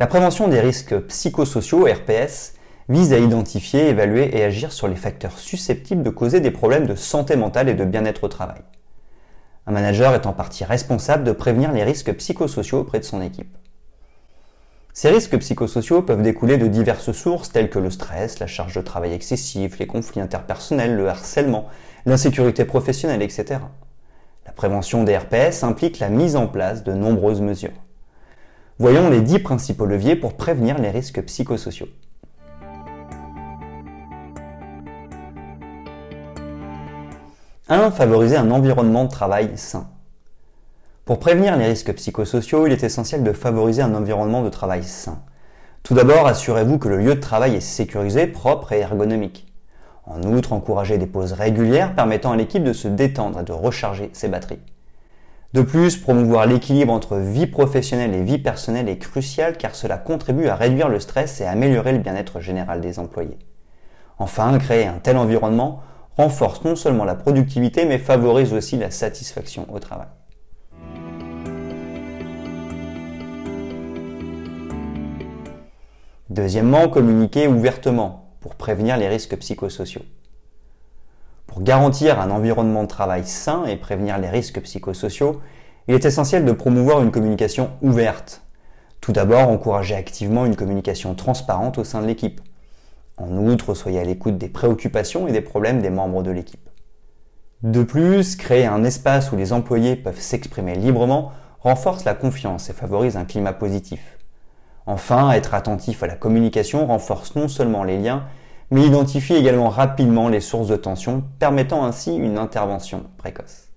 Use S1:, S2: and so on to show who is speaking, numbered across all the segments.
S1: La prévention des risques psychosociaux, RPS, vise à identifier, évaluer et agir sur les facteurs susceptibles de causer des problèmes de santé mentale et de bien-être au travail. Un manager est en partie responsable de prévenir les risques psychosociaux auprès de son équipe. Ces risques psychosociaux peuvent découler de diverses sources telles que le stress, la charge de travail excessive, les conflits interpersonnels, le harcèlement, l'insécurité professionnelle, etc. La prévention des RPS implique la mise en place de nombreuses mesures. Voyons les 10 principaux leviers pour prévenir les risques psychosociaux. 1. Favoriser un environnement de travail sain. Pour prévenir les risques psychosociaux, il est essentiel de favoriser un environnement de travail sain. Tout d'abord, assurez-vous que le lieu de travail est sécurisé, propre et ergonomique. En outre, encouragez des pauses régulières permettant à l'équipe de se détendre et de recharger ses batteries. De plus, promouvoir l'équilibre entre vie professionnelle et vie personnelle est crucial car cela contribue à réduire le stress et à améliorer le bien-être général des employés. Enfin, créer un tel environnement renforce non seulement la productivité mais favorise aussi la satisfaction au travail. Deuxièmement, communiquer ouvertement pour prévenir les risques psychosociaux. Pour garantir un environnement de travail sain et prévenir les risques psychosociaux, il est essentiel de promouvoir une communication ouverte. Tout d'abord, encourager activement une communication transparente au sein de l'équipe. En outre, soyez à l'écoute des préoccupations et des problèmes des membres de l'équipe. De plus, créer un espace où les employés peuvent s'exprimer librement renforce la confiance et favorise un climat positif. Enfin, être attentif à la communication renforce non seulement les liens, mais identifie également rapidement les sources de tension, permettant ainsi une intervention précoce.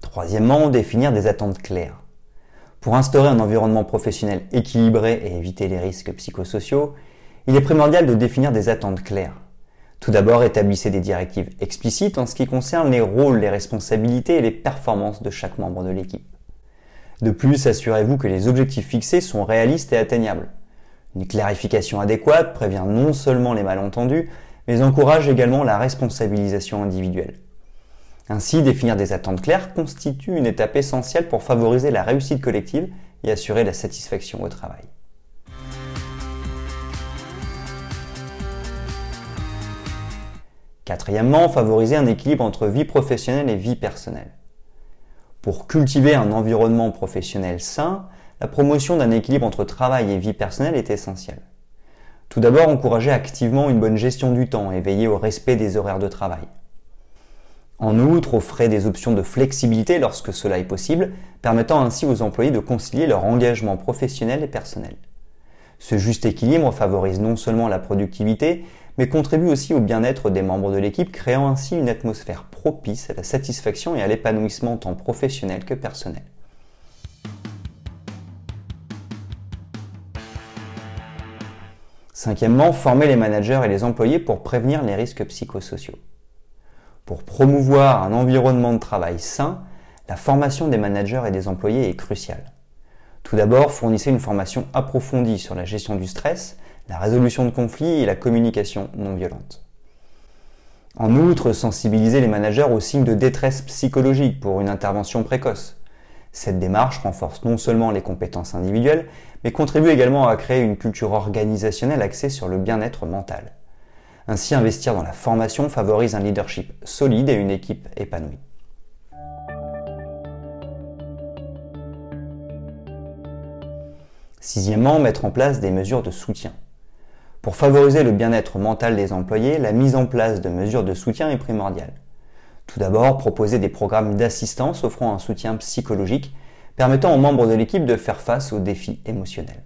S1: Troisièmement, définir des attentes claires. Pour instaurer un environnement professionnel équilibré et éviter les risques psychosociaux, il est primordial de définir des attentes claires. Tout d'abord, établissez des directives explicites en ce qui concerne les rôles, les responsabilités et les performances de chaque membre de l'équipe. De plus, assurez-vous que les objectifs fixés sont réalistes et atteignables. Une clarification adéquate prévient non seulement les malentendus, mais encourage également la responsabilisation individuelle. Ainsi, définir des attentes claires constitue une étape essentielle pour favoriser la réussite collective et assurer la satisfaction au travail. Quatrièmement, favoriser un équilibre entre vie professionnelle et vie personnelle. Pour cultiver un environnement professionnel sain, la promotion d'un équilibre entre travail et vie personnelle est essentielle. Tout d'abord, encourager activement une bonne gestion du temps et veiller au respect des horaires de travail. En outre, offrez des options de flexibilité lorsque cela est possible, permettant ainsi aux employés de concilier leur engagement professionnel et personnel. Ce juste équilibre favorise non seulement la productivité, mais contribue aussi au bien-être des membres de l'équipe, créant ainsi une atmosphère propice à la satisfaction et à l'épanouissement tant professionnel que personnel. Cinquièmement, former les managers et les employés pour prévenir les risques psychosociaux. Pour promouvoir un environnement de travail sain, la formation des managers et des employés est cruciale. Tout d'abord, fournissez une formation approfondie sur la gestion du stress, la résolution de conflits et la communication non violente. En outre, sensibiliser les managers aux signes de détresse psychologique pour une intervention précoce. Cette démarche renforce non seulement les compétences individuelles, mais contribue également à créer une culture organisationnelle axée sur le bien-être mental. Ainsi, investir dans la formation favorise un leadership solide et une équipe épanouie. Sixièmement, mettre en place des mesures de soutien. Pour favoriser le bien-être mental des employés, la mise en place de mesures de soutien est primordiale. Tout d'abord, proposer des programmes d'assistance offrant un soutien psychologique permettant aux membres de l'équipe de faire face aux défis émotionnels.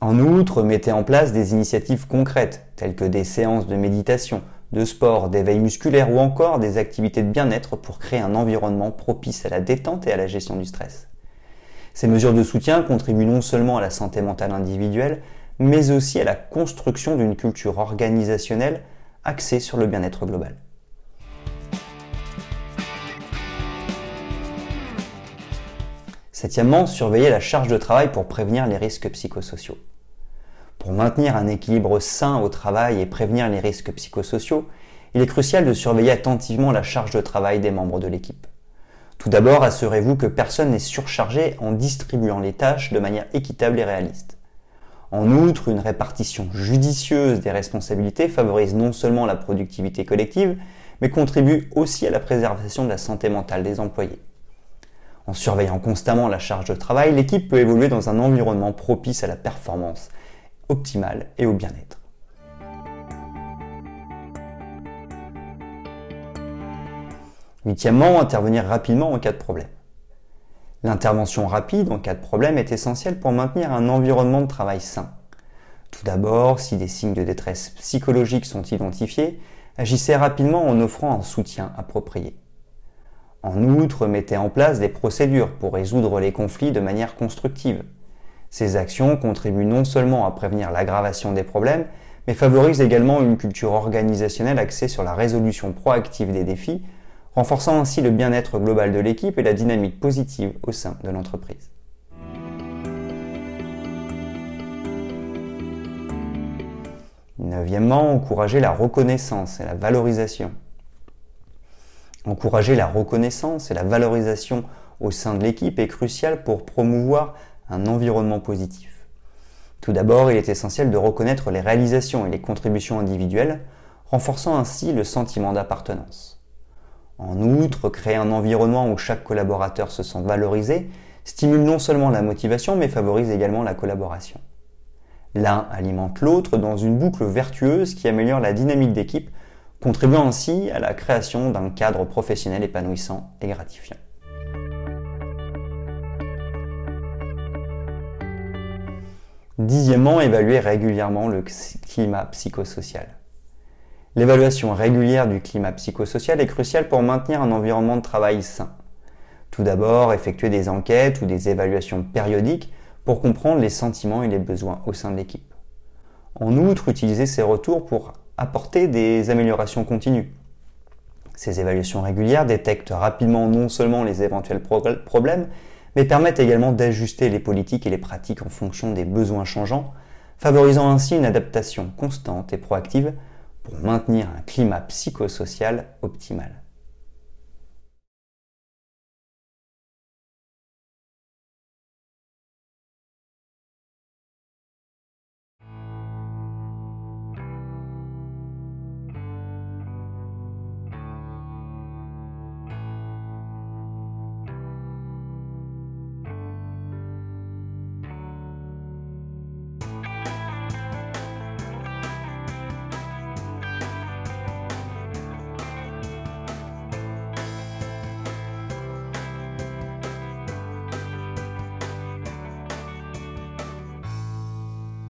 S1: En outre, mettez en place des initiatives concrètes telles que des séances de méditation, de sport, d'éveil musculaire ou encore des activités de bien-être pour créer un environnement propice à la détente et à la gestion du stress. Ces mesures de soutien contribuent non seulement à la santé mentale individuelle, mais aussi à la construction d'une culture organisationnelle axée sur le bien-être global. Septièmement, surveiller la charge de travail pour prévenir les risques psychosociaux. Pour maintenir un équilibre sain au travail et prévenir les risques psychosociaux, il est crucial de surveiller attentivement la charge de travail des membres de l'équipe. Tout d'abord, assurez-vous que personne n'est surchargé en distribuant les tâches de manière équitable et réaliste. En outre, une répartition judicieuse des responsabilités favorise non seulement la productivité collective, mais contribue aussi à la préservation de la santé mentale des employés. En surveillant constamment la charge de travail, l'équipe peut évoluer dans un environnement propice à la performance optimale et au bien-être. Huitièmement, intervenir rapidement en cas de problème. L'intervention rapide en cas de problème est essentielle pour maintenir un environnement de travail sain. Tout d'abord, si des signes de détresse psychologique sont identifiés, agissez rapidement en offrant un soutien approprié. En outre, mettez en place des procédures pour résoudre les conflits de manière constructive. Ces actions contribuent non seulement à prévenir l'aggravation des problèmes, mais favorisent également une culture organisationnelle axée sur la résolution proactive des défis, renforçant ainsi le bien-être global de l'équipe et la dynamique positive au sein de l'entreprise. Neuvièmement, encourager la reconnaissance et la valorisation. Encourager la reconnaissance et la valorisation au sein de l'équipe est crucial pour promouvoir un environnement positif. Tout d'abord, il est essentiel de reconnaître les réalisations et les contributions individuelles, renforçant ainsi le sentiment d'appartenance. En outre, créer un environnement où chaque collaborateur se sent valorisé stimule non seulement la motivation, mais favorise également la collaboration. L'un alimente l'autre dans une boucle vertueuse qui améliore la dynamique d'équipe, contribuant ainsi à la création d'un cadre professionnel épanouissant et gratifiant. Dixièmement, évaluer régulièrement le climat psychosocial. L'évaluation régulière du climat psychosocial est cruciale pour maintenir un environnement de travail sain. Tout d'abord, effectuer des enquêtes ou des évaluations périodiques pour comprendre les sentiments et les besoins au sein de l'équipe. En outre, utiliser ces retours pour apporter des améliorations continues. Ces évaluations régulières détectent rapidement non seulement les éventuels problèmes, mais permettent également d'ajuster les politiques et les pratiques en fonction des besoins changeants, favorisant ainsi une adaptation constante et proactive pour maintenir un climat psychosocial optimal.